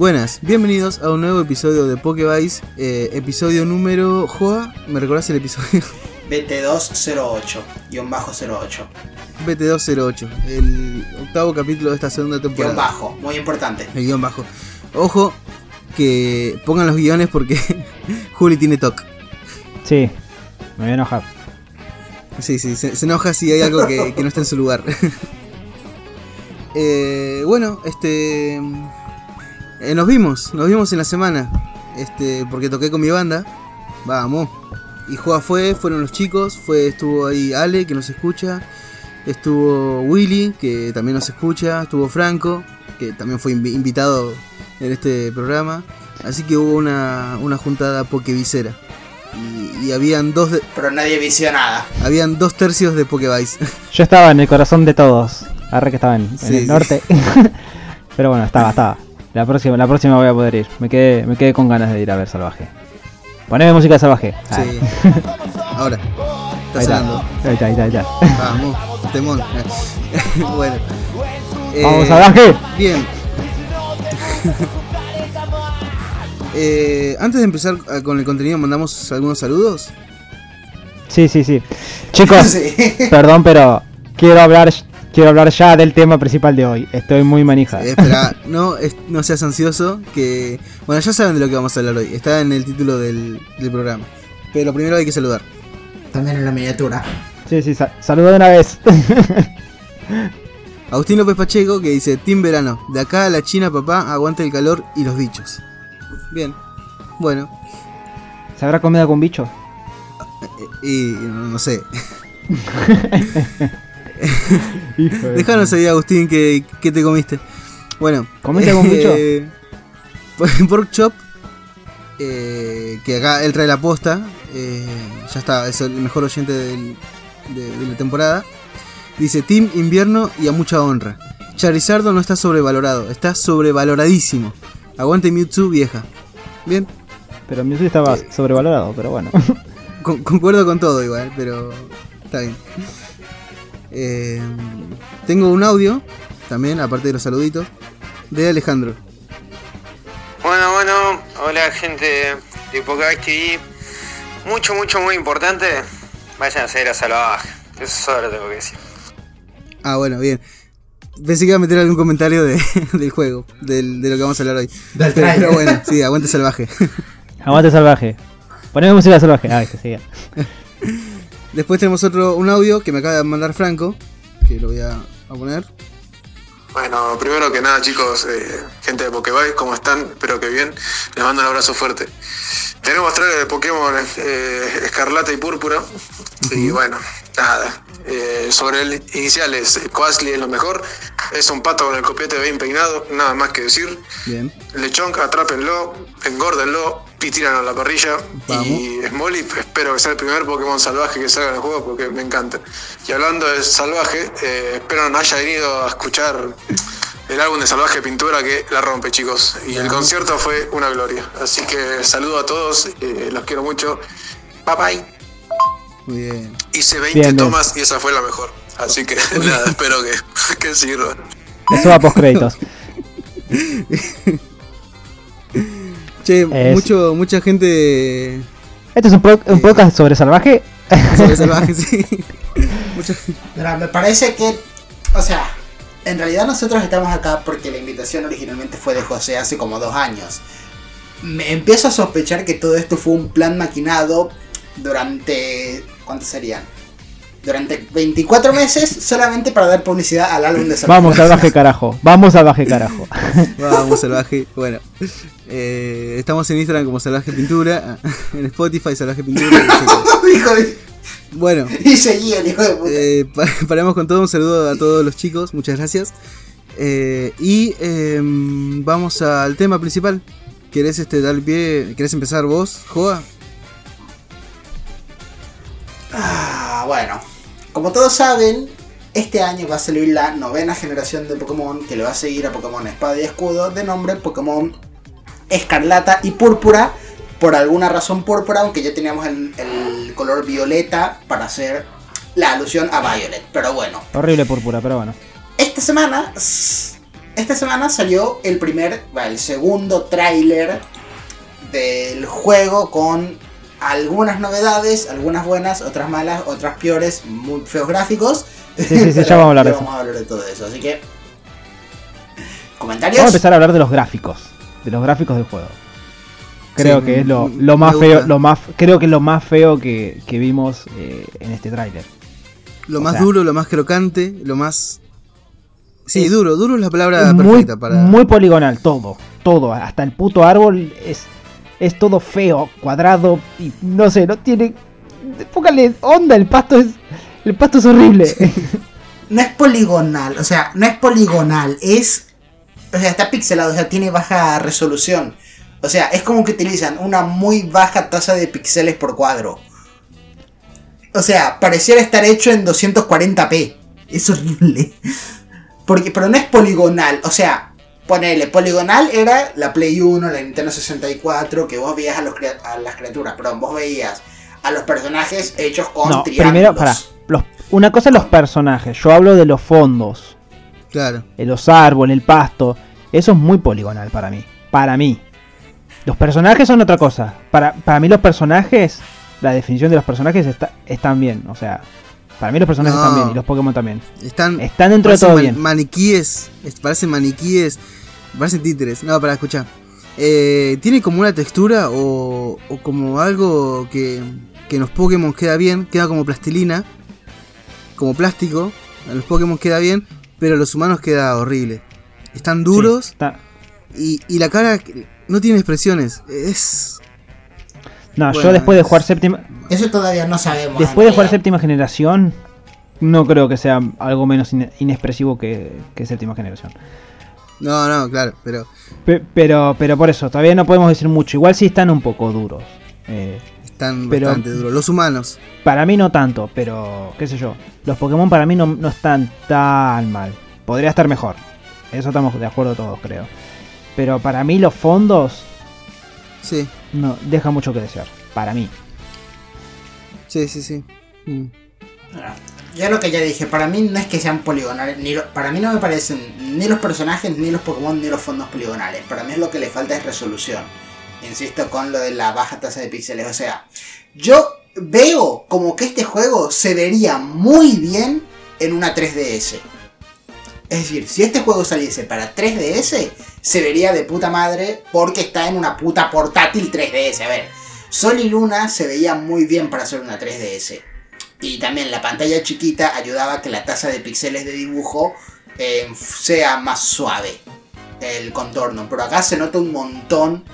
Buenas, bienvenidos a un nuevo episodio de Pokevice, eh, episodio número... Joa, ¿me recordás el episodio? BT208, guion bajo 08. BT208, el octavo capítulo de esta segunda temporada. Guión bajo, muy importante. El guion bajo. Ojo, que pongan los guiones porque Juli tiene TOC. Sí, me voy a enojar. Sí, sí, se, se enoja si hay algo que, que no está en su lugar. Eh, bueno, este... eh, nos vimos, nos vimos en la semana. Este, porque toqué con mi banda. Vamos. Y Joa fue, fueron los chicos, fue, estuvo ahí Ale que nos escucha, estuvo Willy que también nos escucha, estuvo Franco, que también fue invi- invitado en este programa. Así que hubo una, una juntada pokevisera. Y, y habían dos de- Pero nadie vició nada. habían dos tercios de Pokevice. Yo estaba en el corazón de todos. Arre que estaba en, en Sí, sí. el norte. Pero bueno, estaba, estaba. La próxima, la próxima voy a poder ir. Me quedé, me quedé con ganas de ir a ver Salvaje. Poneme música Salvaje. Ah, Sí. Ahora. Está ahí, está. ahí está, ahí está, ahí está. Vamos, temón. bueno. Eh, ¡Vamos, Salvaje! Bien. Eh, antes de empezar ah, con el contenido, mandamos algunos saludos. Sí, sí, sí. Chicos, Sí. perdón, pero quiero hablar, quiero hablar ya del tema principal de hoy. Estoy muy manija. Eh, espera, no, es- no seas ansioso. Que. Bueno, ya saben de lo que vamos a hablar hoy. Está en el título del, del programa. Pero primero hay que saludar. También en la miniatura. Sí, sí, sa- saludo de una vez. Agustín López Pacheco que dice: Team Verano, de acá a la China, papá, aguanta el calor y los bichos. Bien. Bueno, ¿Se habrá comido con bicho? eh, y no, no sé. Déjanos ahí, Agustín, que, que te comiste. Bueno, ¿Comiste bicho? eh, Pork Chop, eh, que acá él trae la posta. eh, ya está, es el mejor oyente del- de, de la temporada. Dice: Team Invierno y a mucha honra. Charizardo no está sobrevalorado, está sobrevaloradísimo. Aguante Mewtwo, vieja. Bien, Pero Mewtwo estaba sobrevalorado, pero bueno. con- concuerdo con todo igual, pero está bien. Eh, tengo un audio, también, aparte de los saluditos, de Alejandro. Bueno, bueno, hola gente de TV. Mucho, mucho, muy importante. Vayan a seguir a Salvaje. Eso solo tengo que decir. Ah, bueno, bien. Pensé que iba a meter algún comentario de- del juego, del- de lo que vamos a hablar hoy. Pero, bueno, sí, aguante salvaje. Aguante salvaje. Poneme música salvaje. Ah, que siga. Después tenemos otro, un audio que me acaba de mandar Franco, que lo voy a, a poner. Bueno, primero que nada, chicos, eh, gente de Pokéball, ¿cómo están? Espero que bien. Les mando un abrazo fuerte. Tenemos trailer de Pokémon eh, Escarlata y Púrpura. Y bueno, nada. eh, sobre el iniciales, Quasly es lo mejor. Es un pato con el copiete bien peinado, nada más que decir. Bien. Lechonk, atrápenlo, engórdenlo y tiran a la parrilla. Vamos. Y Smolly, espero que sea el primer Pokémon salvaje que salga en el juego porque me encanta. Y hablando de salvaje, eh, espero no haya venido a escuchar el álbum de Salvaje Pintura que la rompe, chicos. Y el concierto fue una gloria. Así que saludo a todos, eh, los quiero mucho. Bye bye. Muy bien. Hice 20 Bien, bien. tomas y esa fue la mejor. Así que nada, espero que, que sirva. Eso va post créditos. Che, Es- mucho, mucha gente ¿Esto es un, pro- un podcast sobre salvaje? sobre salvaje, sí. Mucha- Mira, me parece que, o sea, en realidad nosotros estamos acá porque la invitación originalmente fue de José hace como dos años. Me empiezo a sospechar que todo esto fue un plan maquinado durante, ¿cuántos serían? Durante 24 meses solamente para dar publicidad al álbum de Salvaje. Vamos, salvaje carajo. Vamos, salvaje carajo. Vamos, salvaje. Bueno, eh, estamos en Instagram como Salvaje Pintura, en Spotify Salvaje Pintura. Hijo de- Bueno, Y seguía el hijo de puta. eh, pa- paramos con todo. Un saludo a todos los chicos, muchas gracias. Eh, y eh, vamos al tema principal. ¿Querés este, dar el pie? ¿Querés empezar vos, Joa? Ah, bueno. Como todos saben, este año va a salir la novena generación de Pokémon que le va a seguir a Pokémon Espada y Escudo de nombre Pokémon Escarlata y Púrpura. Por alguna razón púrpura, aunque ya teníamos el, el color violeta para hacer la alusión a Violet. Pero bueno, Horrible púrpura, pero bueno. esta semana esta semana salió el primer, el segundo tráiler del juego con algunas novedades, algunas buenas, otras malas, otras peores, muy feos gráficos. Sí, sí, sí, ya vamos a hablar de vamos eso. a hablar de todo eso. Así que. Vamos ¿Comentarios? a empezar a hablar de los gráficos. De los gráficos del juego. Creo Sí, que es lo, lo más feo, lo más, creo que es lo más feo que, que vimos eh, en este tráiler. Lo O más sea- duro, lo más crocante, lo más. Sí, duro, duro es la palabra muy, perfecta para. muy poligonal, todo, todo, hasta el puto árbol es, es todo feo, cuadrado y no sé, no tiene, póngale onda, el pasto es, el pasto es horrible. No es poligonal, o sea, no es poligonal, es. O sea, está pixelado, o sea, tiene baja resolución. O sea, es como que utilizan una muy baja tasa de píxeles por cuadro. O sea, pareciera estar hecho en 240p. Es horrible. Porque, pero no es poligonal, o sea, ponele, poligonal era la Play 1, la Nintendo 64, que vos veías a, los a las criaturas, perdón, vos veías a los personajes hechos con no, triángulos. primero, para, los, una cosa es los personajes, yo hablo de los fondos, Claro. de los árboles, el pasto, eso es muy poligonal para mí, para mí. Los personajes son otra cosa, para, para mí los personajes, la definición de los personajes está, están bien, o sea, para mí los personajes No. están bien y los Pokémon también. Están. Están dentro de todo man- bien. Maniquíes. es- Parecen maniquíes. Parecen títeres. No, para escuchar. Eh, tiene como una textura o, o como algo que, que en los Pokémon queda bien. Queda como plastilina. Como plástico. En los Pokémon queda bien. Pero a los humanos queda horrible. Están duros. Sí, está- Y, y la cara no tiene expresiones. Es. No, yo después de jugar séptima, Eso todavía no sabemos. después de en jugar séptima generación, no creo que sea algo menos ine- inexpresivo que, que séptima generación. No, no, claro. Pero Pe- pero, pero por eso, todavía no podemos decir mucho. Igual sí están un poco duros. Eh, están Pero- bastante duros. Los humanos. para mí no tanto, pero qué sé yo. Los Pokémon para mí no, no están tan mal. Podría estar mejor. Eso estamos de acuerdo todos, creo. Pero para mí los fondos Sí, no deja mucho que desear. Para mí. sí, sí, sí. Mm. Yo lo que ya dije, para mí no es que sean poligonales, ni para mí no me parecen ni los personajes, ni los Pokémon, ni los fondos poligonales. Para mí lo que le falta es resolución. Insisto con lo de la baja tasa de píxeles. O sea, yo veo como que este juego se vería muy bien en una 3DS. Es decir, si este juego saliese para 3DS, se vería de puta madre porque está en una puta portátil 3DS. A ver, Sol y Luna se veía muy bien para hacer una 3DS. Y también la pantalla chiquita ayudaba a que la tasa de píxeles de dibujo eh, sea más suave el contorno. Pero acá se nota un montón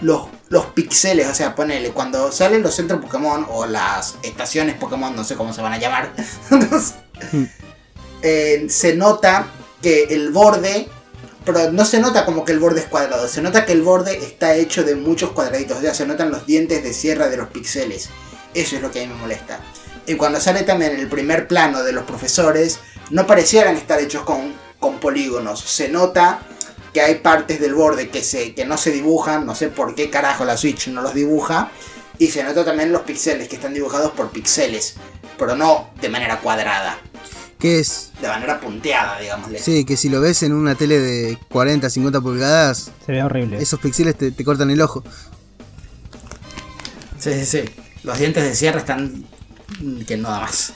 los, los píxeles. O sea, ponele, cuando salen los centros Pokémon o las estaciones Pokémon, no sé cómo se van a llamar, eh, se nota que el borde... Pero no se nota como que el borde es cuadrado, se nota que el borde está hecho de muchos cuadraditos, o sea, se notan los dientes de sierra de los píxeles. Eso es lo que a mí me molesta. Y cuando sale también el primer plano de los profesores, no parecieran estar hechos con, con polígonos. Se nota que hay partes del borde que, se, que no se dibujan, no sé por qué carajo la Switch no los dibuja. Y se nota también los píxeles que están dibujados por píxeles, pero no de manera cuadrada, ¿Qué es? de manera punteada, digámosle. Sí, que si lo ves en una tele de 40, 50 pulgadas, Se ve horrible. esos píxeles te, te cortan el ojo. Sí, sí, sí. Los dientes de sierra están que no da más.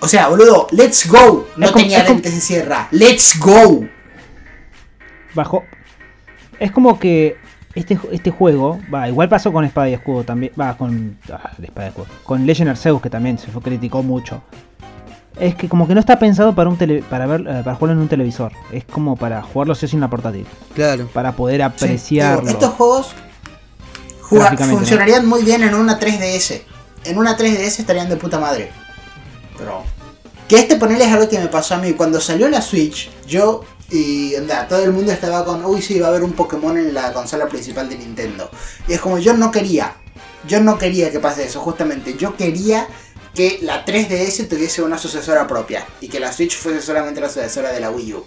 O sea, boludo, let's go. No Es como- tenía es como- dientes de sierra. Let's go. Bajo. Es como que este, este juego, va, igual pasó con Espada y Escudo también, va, con ah, Espada y Escudo, con Legend Arceus que también se fue- criticó mucho. Es que como que no está pensado para un tele, para ver, eh, para jugarlo en un televisor. Es como para jugarlo sí en la portátil, Claro. para poder Sí, apreciarlo. digo, estos juegos funcionarían muy bien en una 3DS. En una 3DS estarían de puta madre. Pero. Que este ponerle es algo que me pasó a mí. Cuando salió la Switch, yo y anda, todo el mundo estaba con, uy, sí, va a haber un Pokémon en la consola principal de Nintendo. Y es como, yo no quería. Yo no quería que pase eso, justamente. Yo quería que la 3DS tuviese una sucesora propia. Y que la Switch fuese solamente la sucesora de la Wii U.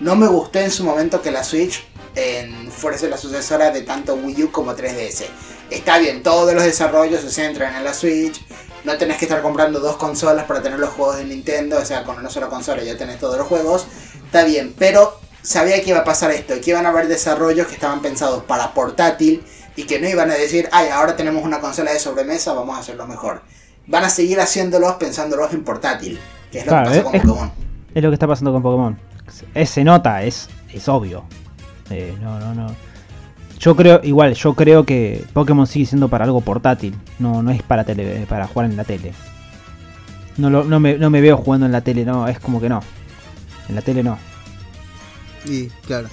No me gustó en su momento que la Switch en, fuese la sucesora de tanto Wii U como 3DS. Está bien, todos los desarrollos se centran en la Switch. No tenés que estar comprando dos consolas para tener los juegos de Nintendo. O sea, con una sola consola ya tenés todos los juegos. Está bien, pero sabía que iba a pasar esto, que iban a haber desarrollos que estaban pensados para portátil y que no iban a decir, ay, ahora tenemos una consola de sobremesa, vamos a hacerlo mejor. Van a seguir haciéndolos pensándolos en portátil, que es lo Claro, que pasa con es- Pokémon. Es lo que está pasando con Pokémon. Es- se nota, es, es obvio. Eh, no, no, no. Yo creo, igual, yo creo que Pokémon sigue siendo para algo portátil. No, no es para tele, para jugar en la tele. No, lo- no, me, no me veo jugando en la tele, no, es como que no. En la tele no. Y claro.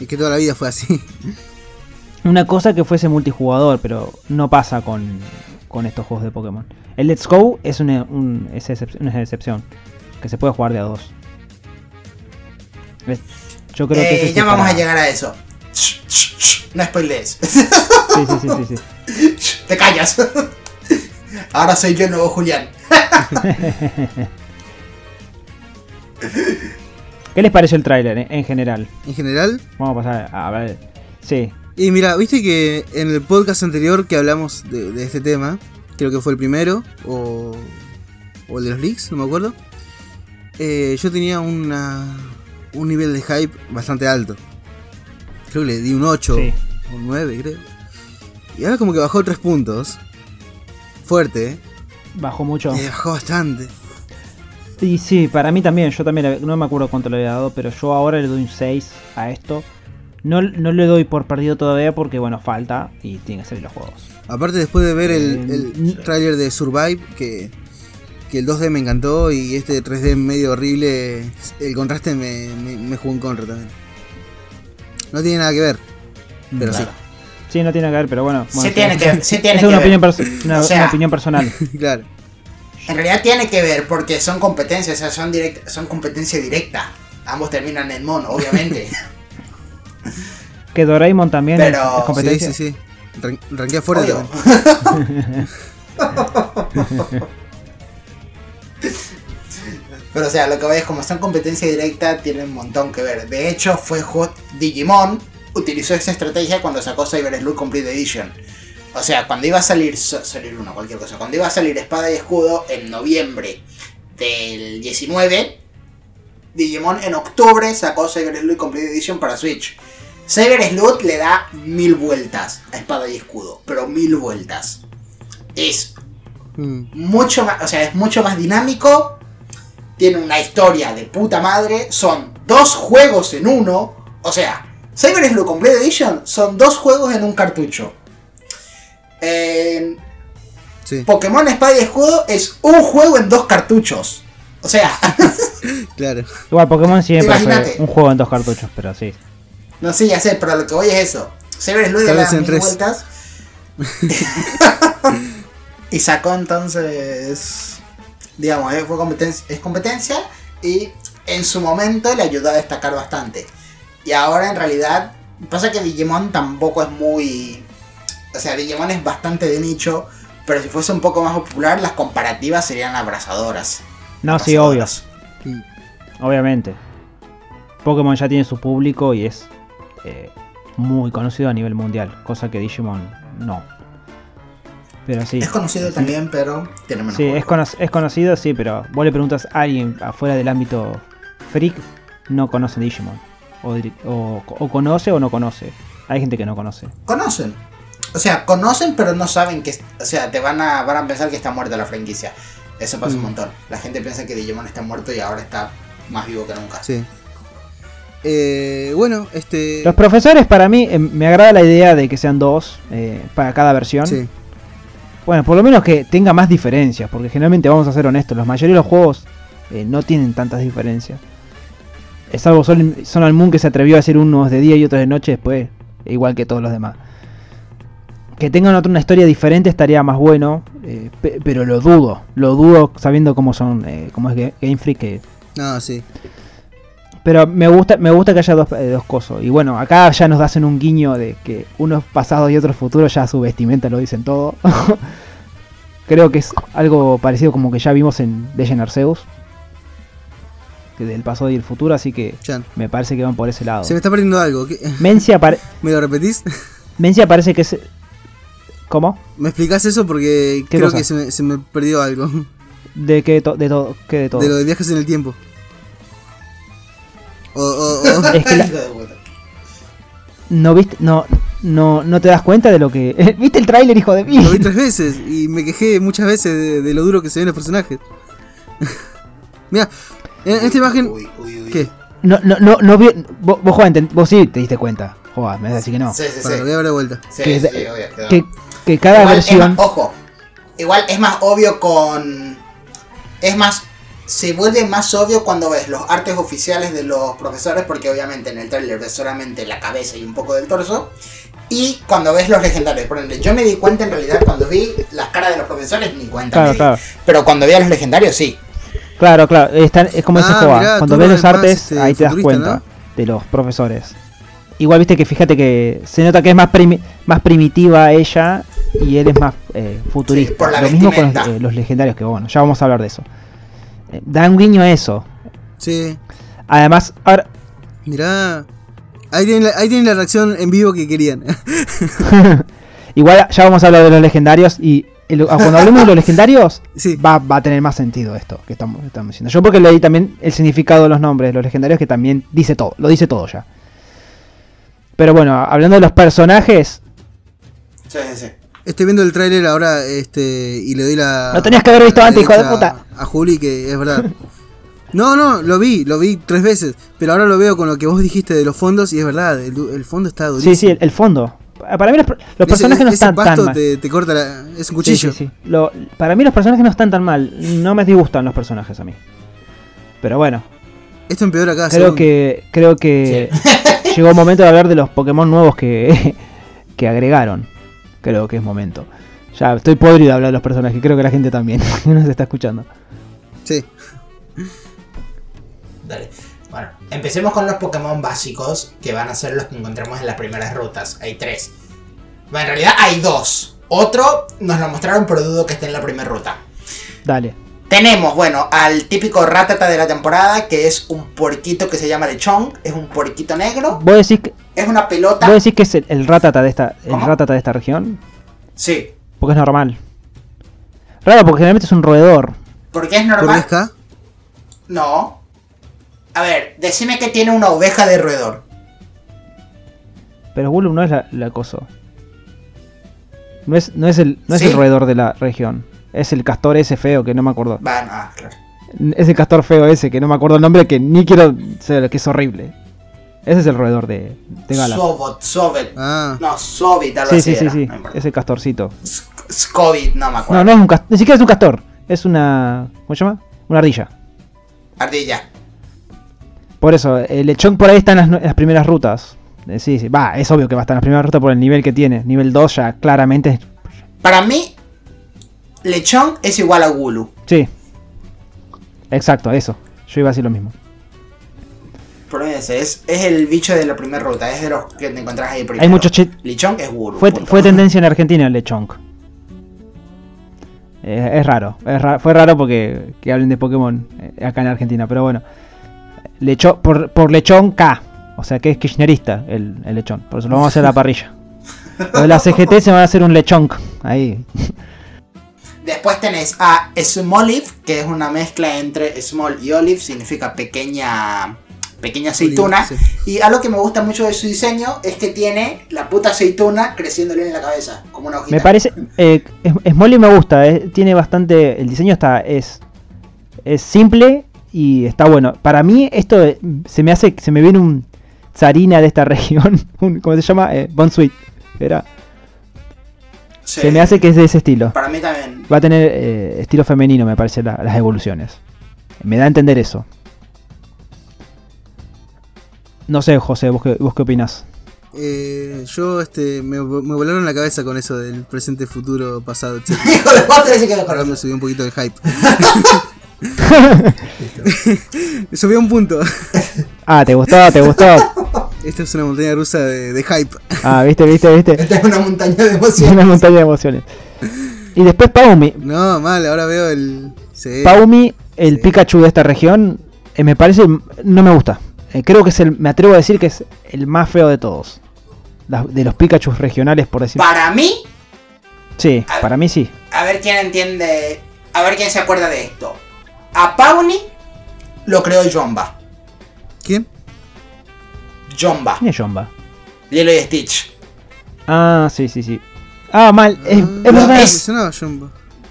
Es que toda la vida fue así. Una cosa que fuese multijugador, pero no pasa con, con estos juegos de Pokémon. El Let's Go es una, un- es excep- una excepción. Que se puede jugar de a dos. Es- Yo creo que Eh, ya vamos para- a llegar a eso. Shh, shh, shh, No spoilees. Sí, sí, sí, sí, sí. Te callas. Ahora soy yo el nuevo Julián. ¿Qué les pareció el tráiler eh, en general? En general. Vamos a pasar a ver. Sí, Y mira, viste que en el podcast anterior que hablamos de, de este tema, creo que fue el primero, o, o el de los leaks, no me acuerdo. eh, yo tenía una, un nivel de hype bastante alto. Creo que le di un 8 sí. o un 9, creo. Y ahora como que bajó 3 puntos. Fuerte, ¿eh? Bajó mucho. Eh, bajó bastante. Y sí, para mí también. Yo también, no me acuerdo cuánto le había dado, pero yo ahora le doy un 6 a esto. No, no le doy por perdido todavía porque, bueno, falta y tiene que salir los juegos. Aparte después de ver el, Eh, el tráiler de Survive, que, que el 2D me encantó y este 3D medio horrible, el contraste me, me, me jugó en contra también. No tiene nada que ver, pero Claro. Sí, no tiene que ver, pero bueno. Sí bueno, tiene que- sí tiene es que una, ver. opinión una, O sea- una opinión personal. sí, claro. En realidad tiene que ver porque son competencias, o sea, son, direct- son competencia directa. Ambos terminan en mono, obviamente. Que Doraemon también es- Pero- es, Sí, competencia. sí, sí. Ran- Ranquea fuerte. Pero o sea, lo que voy es como son competencia directa, tienen un montón que ver. De hecho, fue Hot Digimon utilizó esa estrategia cuando sacó Cyber Sleuth Complete Edition. O sea, cuando iba a salir salir uno, cualquier cosa, cuando iba a salir Espada y Escudo en noviembre del 19, Digimon en octubre sacó Cyber Sleuth Complete Edition para Switch. Cyber Sleuth le da mil vueltas a Espada y Escudo, pero mil vueltas. Es Mm, mucho más, o sea, es mucho más dinámico. Tiene una historia de puta madre. Son dos juegos en uno. O sea, Cyber Sleuth Complete Edition son dos juegos en un cartucho. Sí, Pokémon Espada y Escudo es un juego en dos cartuchos. O sea, claro. Igual Pokémon siempre Imagínate. fue un juego en dos cartuchos, pero sí. no sé, ya sé, pero lo que voy es eso. Cyber Sleuth le en tres. vueltas. y sacó entonces, digamos, eh, fue competencia, es competencia y en su momento le ayudó a destacar bastante. Y ahora en realidad, pasa que Digimon tampoco es muy... O sea, Digimon es bastante de nicho, pero si fuese un poco más popular, las comparativas serían abrazadoras. No, sí, obvio. Abrazadoras. Obviamente. Pokémon ya tiene su público y es eh, muy conocido a nivel mundial, cosa que Digimon no. Pero sí. Es conocido también, pero tiene menos Sí, es, cono- es conocido, sí, pero vos le preguntas a alguien afuera del ámbito freak, no conoce Digimon. O, o- o conoce o no conoce. Hay gente que no conoce. conocen. O sea, conocen pero no saben que... O sea, te van a, van a pensar que está muerta la franquicia. Eso pasa un Mm. montón. La gente piensa que Digimon está muerto y ahora está más vivo que nunca. sí. Eh, bueno, este. Los profesores, para mí, eh, me agrada la idea de que sean dos eh, para cada versión. Sí, Bueno, por lo menos que tenga más diferencias, porque generalmente vamos a ser honestos, la mayoría de los juegos eh, no tienen tantas diferencias. Es salvo Sol, Sol Moon que se atrevió a hacer unos de día y otros de noche después, igual que todos los demás. Que tengan otra una historia diferente estaría más bueno, eh, pe- pero lo dudo, lo dudo sabiendo cómo son, eh, cómo es Ga- Game Freak. que- no, sí. Pero me gusta, me gusta que haya dos, eh, dos cosas. Y bueno, acá ya nos hacen un guiño de que unos pasados y otros futuros ya su vestimenta lo dicen todo. Creo que es algo parecido como que ya vimos en Legend Arceus. Que del pasado y el futuro, así que Chan. me parece que van por ese lado. Se me está perdiendo algo. ¿qué- Mencia, ¿Me lo repetís? Mencia parece que es... ¿Cómo? ¿Me explicás eso? Porque ¿Qué creo cosa? que se me, se me perdió algo. ¿De qué to- de todo? ¿Qué de todo? De lo de viajes en el tiempo. O, o- o Es que la- Hijo de puta. no viste, no, no, no te das cuenta de lo que. ¿Viste el tráiler, hijo de mí? Lo vi tres veces y me quejé muchas veces de, de lo duro que se ven los personajes. Mira, en esta imagen. Uy, uy, uy. ¿Qué? No, no, no, no vi. Vos, vos, Juan, vos sí te diste cuenta. Joder, me vas a decir que no. Sí, sí, sí. lo voy a ver de vuelta. Sí, que- sí, obvio. Que, que cada Igual versión. más- ojo, igual es más obvio con. Es más. Se vuelve más obvio cuando ves los artes oficiales de los profesores, porque obviamente en el trailer ves solamente la cabeza y un poco del torso. Y cuando ves los legendarios, por ejemplo, yo me di cuenta en realidad cuando vi las caras de los profesores, ni cuenta Claro, me di. claro. Pero cuando vi a los legendarios, sí. Claro, claro. están- es como dice Ah, Joa. mirá, Cuando ves lo los artes, este, ahí te das cuenta ¿no? de los profesores. Igual viste que fíjate que se nota que es más, primi- más primitiva ella y él es más eh, futurista. Sí, por la Lo mismo con los, eh, los legendarios, que bueno, ya vamos a hablar de eso. Da un guiño a eso. Sí. Además, ahora, Mirá. Ahí tienen, la, ahí tienen la reacción en vivo que querían. igual ya vamos a hablar de los legendarios y el- ah, cuando hablemos de los legendarios sí. va, va a tener más sentido esto que estamos, estamos diciendo. Yo porque leí también el significado de los nombres de los legendarios que también dice todo, lo dice todo ya. Pero bueno, hablando de los personajes, Sí, sí, sí. Estoy viendo el tráiler ahora este y le doy la. Lo tenías que haber visto la antes, hijo de puta. A Juli, que es verdad. No, no, lo vi, lo vi tres veces. Pero ahora lo veo con lo que vos dijiste de los fondos y es verdad, el, el fondo está durísimo. sí, sí, el, el fondo. Para mí los, los Ese- personajes no ese están tan mal. Te, te corta la, es un cuchillo. sí, sí. Lo- para mí los personajes no están tan mal. No me disgustan los personajes a mí. Pero bueno, Esto empeora cada creo que creo que llegó el momento de hablar de los Pokémon nuevos que, que agregaron. Creo que es momento. Ya estoy podrido de hablar de los personajes, creo que la gente también que nos está escuchando. Sí. Dale. Bueno, empecemos con los Pokémon básicos, que van a ser los que encontramos en las primeras rutas. Hay tres. Bueno, en realidad hay dos. Otro nos lo mostraron, pero dudo que esté en la primera ruta. Dale. Tenemos, bueno, al típico Ratata de la temporada, que es un puerquito que se llama Lechón. Es un puerquito negro. ¿Vos decís que, Es una pelota. vos decís que es el, el ratata de esta el ¿Cómo? ratata de esta región? Sí. Porque es normal. Raro, porque generalmente es un roedor. Porque es ¿Por normal. acá? No. A ver, decime que tiene una oveja de roedor. Pero Wooloo no es la, la coso. No es, no es, el, no es ¿Sí? el roedor de la región. Es el castor ese feo que no me acuerdo. Va, no, ah, claro. Es el castor feo ese que no me acuerdo el nombre que ni quiero saber que es horrible. Ese es el roedor de, de Galar. Sobot, Sobet. Ah, No, Sobit, algo Sí, así sí, sí, era, sí. no. Ese castorcito. Scovit, no me acuerdo. No, no es un castor. Ni siquiera es un castor. Es una. ¿Cómo se llama? Una ardilla. Ardilla. Por eso, el lechón por ahí está en las, en las primeras rutas. Eh, Sí, sí. Va, es obvio que va a estar en las primeras rutas por el nivel que tiene. Nivel 2 ya claramente. es- Para mí, Lechón es igual a Gulu. Sí. Exacto, eso. Yo iba a decir lo mismo. Es, es el bicho de la primera ruta, es de los que te encontrás ahí primero. Hay muchos chi- Lechón es Gulu. Fue, punto. fue tendencia en Argentina el lechonk. Eh, es raro, es fue raro porque que hablen de Pokémon eh, acá en Argentina, pero bueno. Lecho, por, por lechón K, o sea que es kirchnerista el, el lechón, por eso lo vamos a hacer a la parrilla. Lo de la CGT se van a hacer un lechonk, ahí. Después tenés a Smolive, que es una mezcla entre small y olive, significa pequeña pequeña aceituna. sí. Y algo que me gusta mucho de su diseño es que tiene la puta aceituna creciéndole en la cabeza, como una hojita. Me parece, eh, es- Smolly me gusta, eh, tiene bastante, el diseño está, es, es simple y está bueno. Para mí esto eh, se me hace, se me viene un Zarina de esta región, un, ¿cómo se llama? Eh, Bonsweet, era. Sí. Se me hace que es de ese estilo. Para mí también. Va a tener eh, estilo femenino, me parece, la- las evoluciones. Me da a entender eso. No sé, José, ¿vos qué, vos qué opinás? eh, yo este, me, me volaron la cabeza con eso del presente, futuro, pasado, etc. Hijo de puta, que lo Ahora me subió un poquito de hype. Subió un punto. Ah, ¿te gustó? ¿Te gustó? Esta es una montaña rusa de, de hype. Ah, viste, viste, viste. Esta es una montaña de Una emociones. montaña de emociones. Y después Paumi. No, mal, ahora veo el. Sí. Paumi, el Sí. Pikachu de esta región, eh, me parece, no me gusta. Eh, creo que es el, me atrevo a decir que es el más feo de todos. Las- de los Pikachu regionales, por decir. Para mí, Sí, para mí sí. a ver quién entiende, a ver quién se acuerda de esto. A Pawnee lo creó Jomba. ¿Quién? Jomba, ¿Quién es Jomba? Lilo y Stitch. Ah, sí, sí, sí. Ah, mal. Es, es Ah, Es,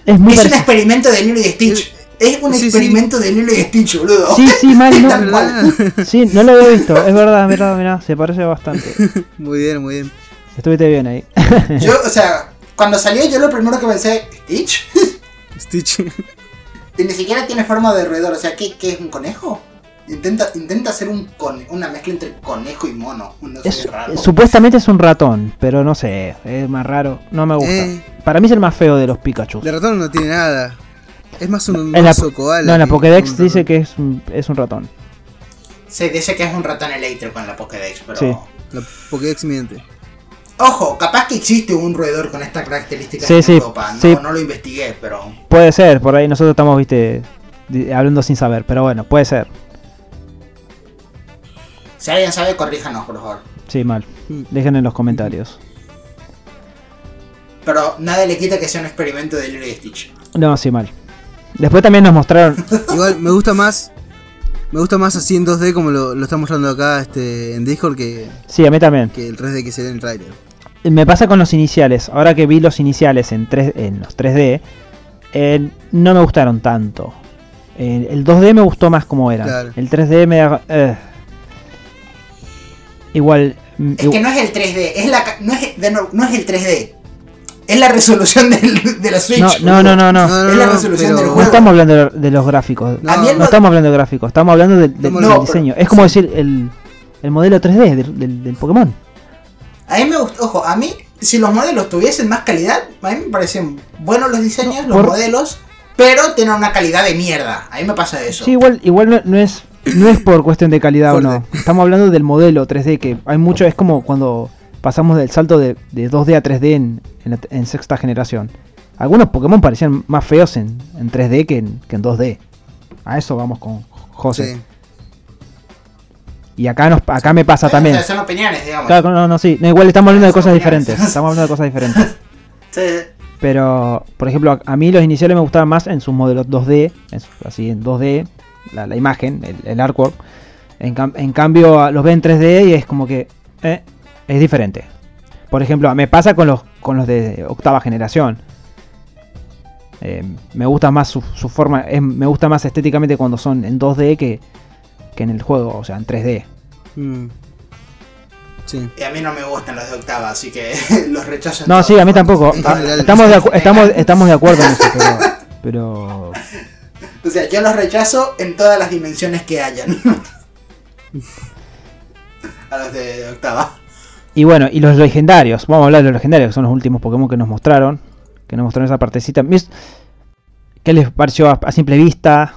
es muy Es un experimento de Lilo y Stitch. Es un Sí, sí. experimento de Lilo y Stitch, boludo. Sí, sí, mal. No, Tal cual. sí, no lo había visto. Es verdad, verdad, mirá. Se parece bastante. Muy bien, muy bien. Estuviste bien ahí. Yo, o sea, cuando salió yo lo primero que pensé, ¿Stitch? Stitch. y ni siquiera tiene forma de roedor, o sea, ¿qué, qué es un conejo? Intenta, intenta hacer un cone- una mezcla entre conejo y mono. No sé, Es- raro. supuestamente es un ratón, pero no sé. Es más raro. No me gusta. Eh. Para mí es el más feo de los Pikachu. De ratón no tiene nada. Es más un En la, oso koala. no, en la Pokédex dice ratón. que es un, es un ratón. Se dice que es un ratón eléctrico en la Pokédex, pero... Sí. La Pokédex miente. Ojo, capaz que existe un roedor con esta característica Sí, en sí, Europa. No, sí. no lo investigué, pero... Puede ser, por ahí nosotros estamos, viste, hablando sin saber, pero bueno, puede ser. Si alguien sabe, corríjanos, por favor. Sí, mal. Dejen en los comentarios. Pero nada le quita que sea un experimento de Lilo y Stitch. No, sí, mal. Después también nos mostraron. Igual me gusta más. Me gusta más así en 2D como lo, lo está mostrando acá este, en Discord que, Sí, a mí también. que el 3D que se ve en el trailer. Me pasa con los iniciales. Ahora que vi los iniciales en, 3, en los 3D, eh, no me gustaron tanto. Eh, el 2D me gustó más como era. Claro. El 3D me da. eh. Igual. mm, Es que no es el 3D, es la, ca- no, es, de nuevo, no es el 3D. Es la resolución del- de la Switch. no, no, no, no, no. No, no, Es la no, resolución pero- del No juego. estamos hablando de, de los gráficos. No, A mí el No mo- estamos hablando de gráficos, estamos hablando del, del- No, del pero- diseño. Es como decir el, el modelo 3D del, del- del Pokémon. A mí me gusta, ojo, a mí, si los modelos tuviesen más calidad, a mí me parecen buenos los diseños, No, los por- modelos, pero tienen una calidad de mierda. A mí me pasa eso. Sí, igual, igual no, no es no es por cuestión de calidad o no. Estamos hablando del modelo 3D, que hay mucho, es como cuando pasamos del salto de, de 2D a 3D en, en la- en sexta generación. Algunos Pokémon parecían más feos en, en 3D que en, que en 2D. A eso vamos con José. Sí. Y acá nos, acá me pasa también. son opiniones, digamos. Claro, no, no, sí. No, igual estamos hablando de cosas opiniones. diferentes. Estamos hablando de cosas diferentes. Sí, Pero, por ejemplo, a, a mí los iniciales me gustaban más en sus modelos 2D, en su- así en 2D, la, la imagen, el, el artwork. En, cam- en cambio, los ve en 3D y es como que eh, es diferente. Por ejemplo, me pasa con los, con los de octava generación. Eh, me gusta más su, su forma, es- me gusta más estéticamente cuando son en 2D que, que en el juego, o sea, en 3D. Mm. Sí. Y a mí no me gustan los de octava, así que los rechazo. en No, sí, a mí tampoco. Estamos de, estamos, estamos de acuerdo en eso, pero, pero O sea, yo los rechazo en todas las dimensiones que hayan. a los de octava. Y bueno, y los legendarios. Vamos a hablar de los legendarios, que son los últimos Pokémon que nos mostraron. Que nos mostraron esa partecita. ¿Qué les pareció a, a simple vista?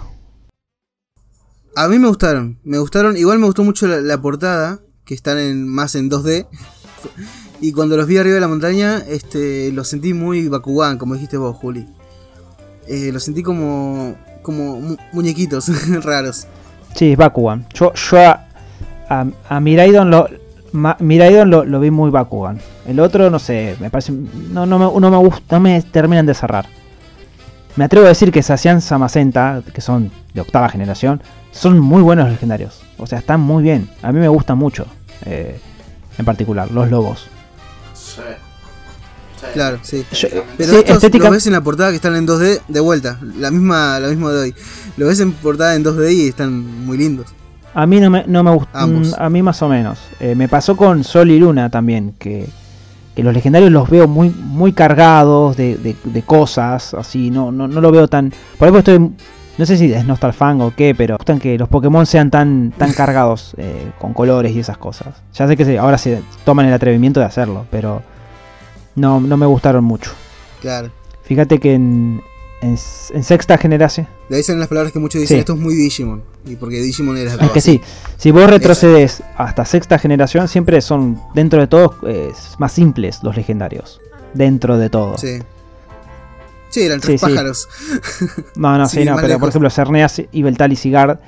A mí me gustaron. Me gustaron. Igual me gustó mucho la, la portada. Que están en, más en 2D. Y cuando los vi arriba de la montaña, este, los sentí muy Bakugan, como dijiste vos, Juli. Eh, los sentí como, como mu- muñequitos raros. Sí, Bakugan. Yo, yo a, a, a Miraidon, lo, ma- Miraidon lo, lo vi muy Bakugan. El otro, no sé, me parece. No, no, me, no me gusta, no me terminan de cerrar. Me atrevo a decir que Sacian Samacenta, que son de octava generación, son muy buenos legendarios. O sea, están muy bien. A mí me gustan mucho. eh, en particular, los lobos. Sí. Claro, sí. Yo- Pero Sí, estos estética- los ves en la portada que están en 2D de vuelta. La misma, la misma de hoy. Lo ves en portada en 2D y están muy lindos. A mí no me, no me gusta. Ambos. A mí más o menos. Eh, me pasó con Sol y Luna también, que, que los legendarios los veo muy, muy cargados de, de- de cosas, así, no, no, no lo veo tan... Por ejemplo, estoy... No sé si es Nostalfang o qué, pero me gustan que los Pokémon sean tan, tan cargados eh, con colores y esas cosas. Ya sé que se- ahora se toman el atrevimiento de hacerlo, pero no, no me gustaron mucho. Claro. Fíjate que en, en, en sexta generación... De ahí salen las palabras que muchos dicen, Sí. esto es muy Digimon. Y porque Digimon era Es que sí, si vos retrocedes hasta sexta generación, siempre son, dentro de todo, eh, más simples los legendarios. Dentro de todo. Sí. Sí, eran Sí, tres sí. pájaros. No, no, Sí, sí, no, pero lejos. por ejemplo, Cerneas y Beltal y Sigard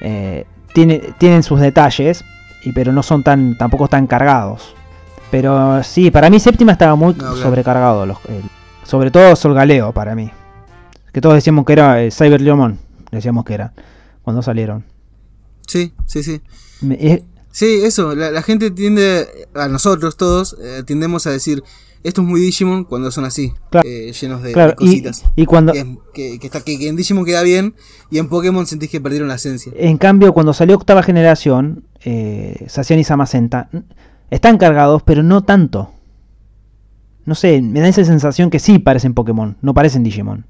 eh, tiene- tienen sus detalles, y, pero no son tan tampoco tan cargados. Pero sí, para mí séptima estaba muy sobrecargado. los- el- sobre todo Solgaleo, para mí. Que todos decíamos que era eh, Cyber Leomon. Decíamos que era. Cuando salieron. Sí, sí, sí. Me- eh, Sí, eso, la, la gente tiende, a nosotros todos, eh, tendemos a decir, esto es muy Digimon cuando son así, Claro. eh, llenos de, Claro, de cositas. y cuando. Que, es- que, que está, que, en Digimon queda bien y en Pokémon sentís que perdieron la esencia. En cambio, cuando salió octava generación, eh, Sacian y Samacenta están cargados, pero no tanto. No sé, me da esa sensación que sí parecen Pokémon, no parecen Digimon.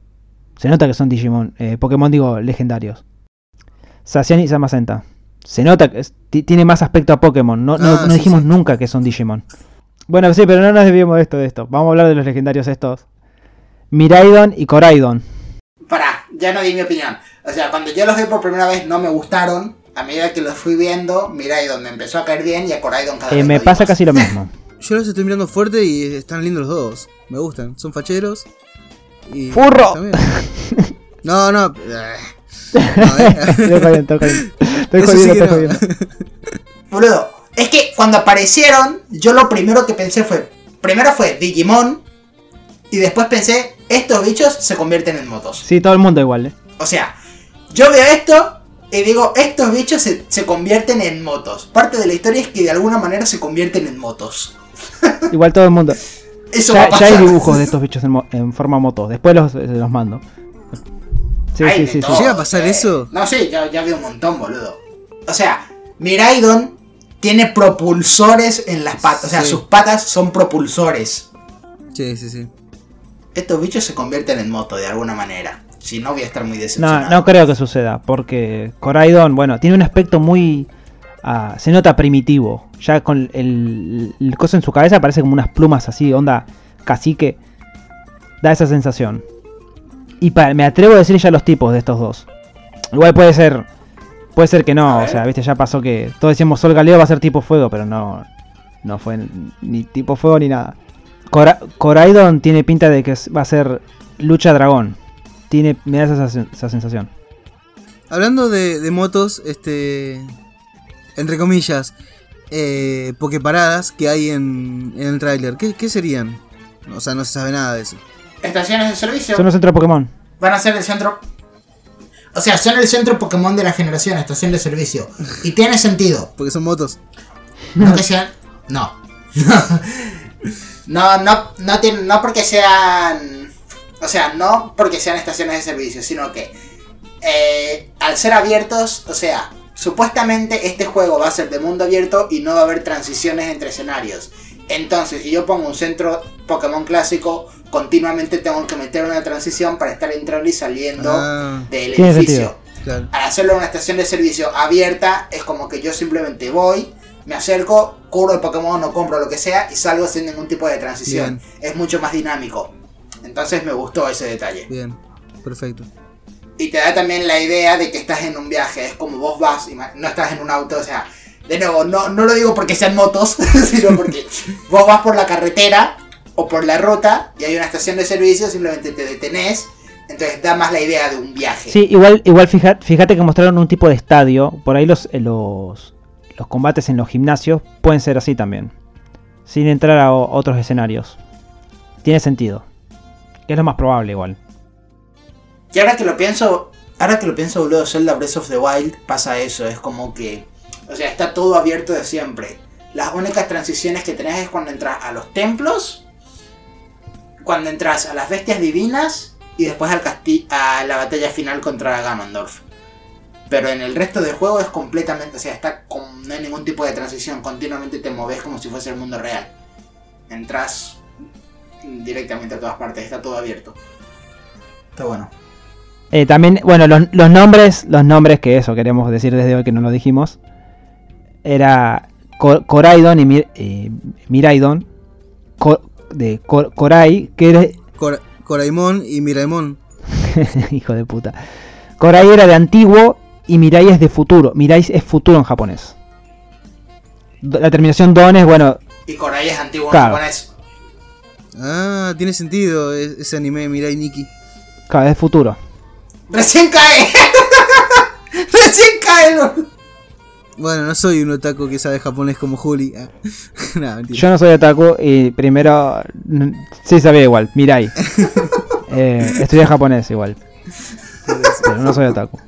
Se nota que son Digimon, eh, Pokémon digo, legendarios. Sacian y Samacenta. Se nota que es- tiene más aspecto a Pokémon, no, no- Ah, no sí, dijimos sí. nunca que son Digimon. Bueno, sí, pero no nos desviemos de esto, de esto. Vamos a hablar de los legendarios estos. Miraidon y Coraidon. Pará, ya no di mi opinión. O sea, cuando yo los vi por primera vez no me gustaron. A medida que los fui viendo, Miraidon me empezó a caer bien y a Coraidon cada Eh, vez me pasa más. casi lo mismo. Yo los estoy mirando fuerte y están lindos los dos. Me gustan. Son facheros. Y ¡Furro! bien. No, no. eh. No, eh. Estoy jodiendo, estoy jodiendo. Estoy jodiendo. Boludo, es que cuando aparecieron, yo lo primero que pensé fue, primero fue Digimon, y después pensé, estos bichos se convierten en motos. Sí, todo el mundo igual, ¿eh? O sea, yo veo esto y digo, estos bichos se, se convierten en motos. Parte de la historia es que de alguna manera se convierten en motos. Igual todo el mundo. Eso va Ya, hay dibujos de estos bichos en, en forma moto. Después los, eh, los mando. Sí, Hay sí, sí, ¿Llega a pasar eh. eso? No, sí, ya, ya vi un montón, boludo. O sea, Miraidon tiene propulsores en las patas. O sea, Sí. sus patas son propulsores. Sí, sí, sí. Estos bichos se convierten en moto de alguna manera. Si no, voy a estar muy No, decepcionado. no creo que suceda. Porque Coraidon, bueno, tiene un aspecto muy. Ah, se nota primitivo. Ya con el, el coso en su cabeza parece como unas plumas así, onda cacique. Da esa sensación. Y pa- me atrevo a decir ya los tipos de estos dos. Igual puede ser. Puede ser que no, o sea, viste, ya pasó que. Todos decíamos Sol Galeo va a ser tipo fuego, pero no. No fue ni tipo fuego ni nada. Cora- Coraidon tiene pinta de que va a ser lucha dragón. Tiene, me da esa, esa sensación. Hablando de, de motos, este. Entre comillas, eh, pokeparadas que hay en, en el tráiler. ¿Qué, ¿Qué serían? O sea, no se sabe nada de eso. Estaciones de servicio Son los centros Pokémon. van a ser el centro. O sea, son el centro Pokémon de la generación, estación de servicio. Y tiene sentido. Porque son motos. No que sean. No. No, no, no, tienen, no porque sean. O sea, no porque sean estaciones de servicio, sino que eh, al ser abiertos, o sea, supuestamente este juego va a ser de mundo abierto y no va a haber transiciones entre escenarios. Entonces, si yo pongo un centro Pokémon clásico, continuamente tengo que meter una transición para estar entrando y saliendo Ah, del edificio. claro. Al hacerlo en una estación de servicio abierta, es como que yo simplemente voy, me acerco, cubro el Pokémon o compro lo que sea y salgo sin ningún tipo de transición. Es mucho más dinámico. Entonces me gustó ese detalle. Bien, perfecto. Y te da también la idea de que estás en un viaje. Es como vos vas, no estás en un auto, o sea, de nuevo, no, no lo digo porque sean motos, sino porque vos vas por la carretera o por la ruta y hay una estación de servicio, simplemente te detenés. Entonces da más la idea de un viaje. Sí, igual, igual fija- fíjate que mostraron un tipo de estadio. Por ahí los, eh, los, los combates en los gimnasios pueden ser así también. Sin entrar a otros escenarios. Tiene sentido. Que es lo más probable igual. Y ahora que lo pienso, ahora que lo pienso, boludo, Zelda Breath of the Wild pasa eso, es como que, o sea, está todo abierto de siempre. Las únicas transiciones que tenés es cuando entras a los templos, cuando entras a las bestias divinas y después al casti a la batalla final contra Ganondorf. Pero en el resto del juego es completamente, o sea, está con, no hay ningún tipo de transición, continuamente te moves como si fuese el mundo real. Entras directamente a todas partes, está todo abierto. Está bueno. Eh, también, bueno, los, los nombres, los nombres que eso queremos decir desde hoy que no lo dijimos. Era Co- Coraidon y Mir- eh, Miraidon. Co- de Cor- Corai, que era, Cora- Coraimon y Miraimon. Hijo de puta. Korai era de antiguo y Mirai es de futuro. Mirai es futuro en japonés. La terminación don es, bueno, Y Korai es antiguo en Claro. japonés. Ah, tiene sentido e- ese anime Mirai Nikki. claro, es futuro. ¡Recién cae! ¡Recién cae! Bueno, no soy un otaku que sabe japonés como Juli. Ah. Mentira. Yo no soy otaku y primero. Sí sabía igual, Mirai. Eh, estudié japonés igual. Pero no soy otaku.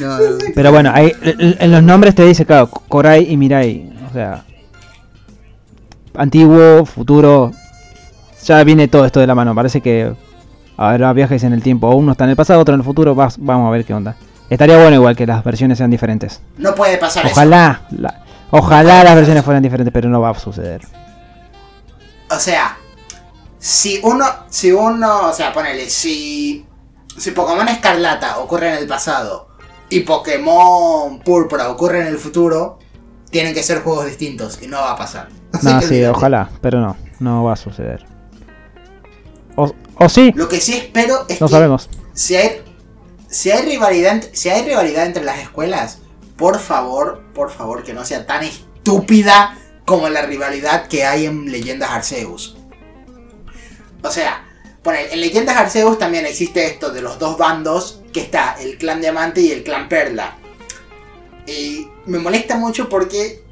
No, no. Pero bueno, ahí, en en los nombres te dice, claro, Korai y Mirai. O sea, antiguo, futuro, ya viene todo esto de la mano. Parece que habrá viajes en el tiempo. Uno está en el pasado, otro en el futuro. vas- vamos a ver qué onda. Estaría bueno igual que las versiones sean diferentes. No puede pasar eso. Ojalá, la- ojalá las versiones fueran diferentes, pero no va a suceder. O sea, si uno, si uno, o sea, ponele, si, si Pokémon Escarlata ocurre en el pasado y Pokémon Púrpura ocurre en el futuro, tienen que ser juegos distintos y no va a pasar. Así No, sí, ojalá, pero no, no va a suceder. O, o sí, Lo que sí espero es no que sabemos. si hay, si hay rivalidad, si hay rivalidad entre las escuelas, por favor, por favor, que no sea tan estúpida como la rivalidad que hay en Leyendas Arceus. O sea, pone, en Leyendas Arceus también existe esto de los dos bandos, que está el clan Diamante y el clan Perla. Y me molesta mucho porque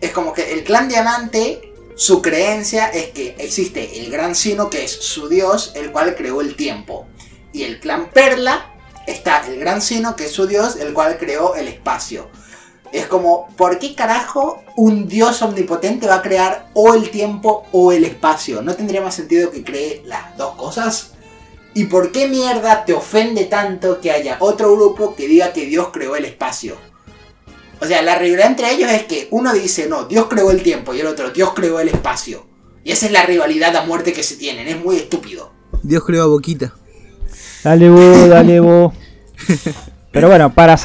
es como que el clan Diamante, su creencia es que existe el gran Sino, que es su dios, el cual creó el tiempo. Y el clan Perla está el gran Sino, que es su dios, el cual creó el espacio. Es como, ¿por qué carajo un dios omnipotente va a crear o el tiempo o el espacio? ¿No tendría más sentido que cree las dos cosas? ¿Y por qué mierda te ofende tanto que haya otro grupo que diga que Dios creó el espacio? O sea, la rivalidad entre ellos es que uno dice, no, Dios creó el tiempo y el otro, Dios creó el espacio. Y esa es la rivalidad a muerte que se tienen, es muy estúpido. Dios creó a Boquita. Dale, bu, dale, bu. Pero bueno, para.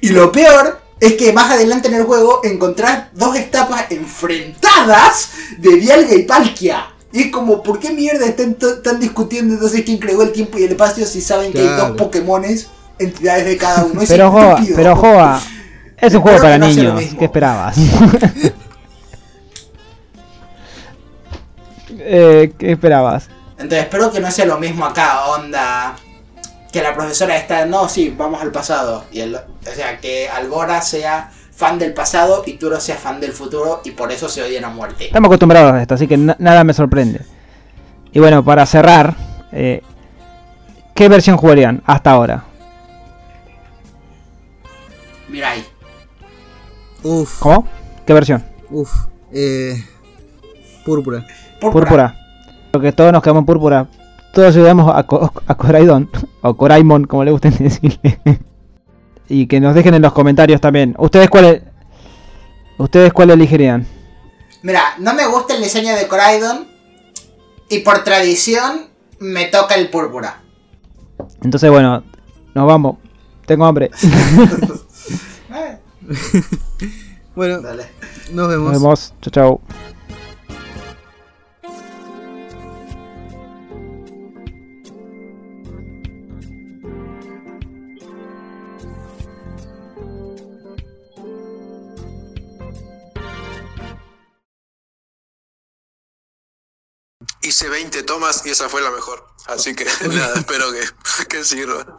Y lo peor es que más adelante en el juego encontrás dos etapas enfrentadas de Dialga y Palkia. Y es como, ¿por qué mierda están, están discutiendo entonces quién creó el tiempo y el espacio si saben que hay dos Pokémones, entidades de cada uno? Es Pero Joa, estúpido. pero Joa, es un juego para niños. ¿Qué esperabas? eh, ¿Qué esperabas? Entonces espero que no sea lo mismo acá, onda. Que la profesora está, no, sí, vamos al pasado. Y el, o sea, que Albora sea fan del pasado y Turo sea fan del futuro y por eso se odian a muerte. Estamos acostumbrados a esto, así que na- nada me sorprende. Y bueno, para cerrar, eh, ¿qué versión jugarían hasta ahora? Mirai. Uf, ¿Cómo? ¿Qué versión? uf. Eh, púrpura. Púrpura. Porque todos nos quedamos en púrpura. Todos ayudamos a, Co- a Coraidon, o Coraimon, como le gusten decirle. y que nos dejen en los comentarios también. ¿Ustedes cuál, ¿Ustedes cuál elegirían? Mira, no me gusta el diseño de Coraidon. Y por tradición, me toca el púrpura. Entonces, bueno, nos vamos. Tengo hambre. Bueno, dale. nos vemos. Nos vemos. Chao, chao. Hice 20 tomas y esa fue la mejor. Así que nada, espero que, que sirva.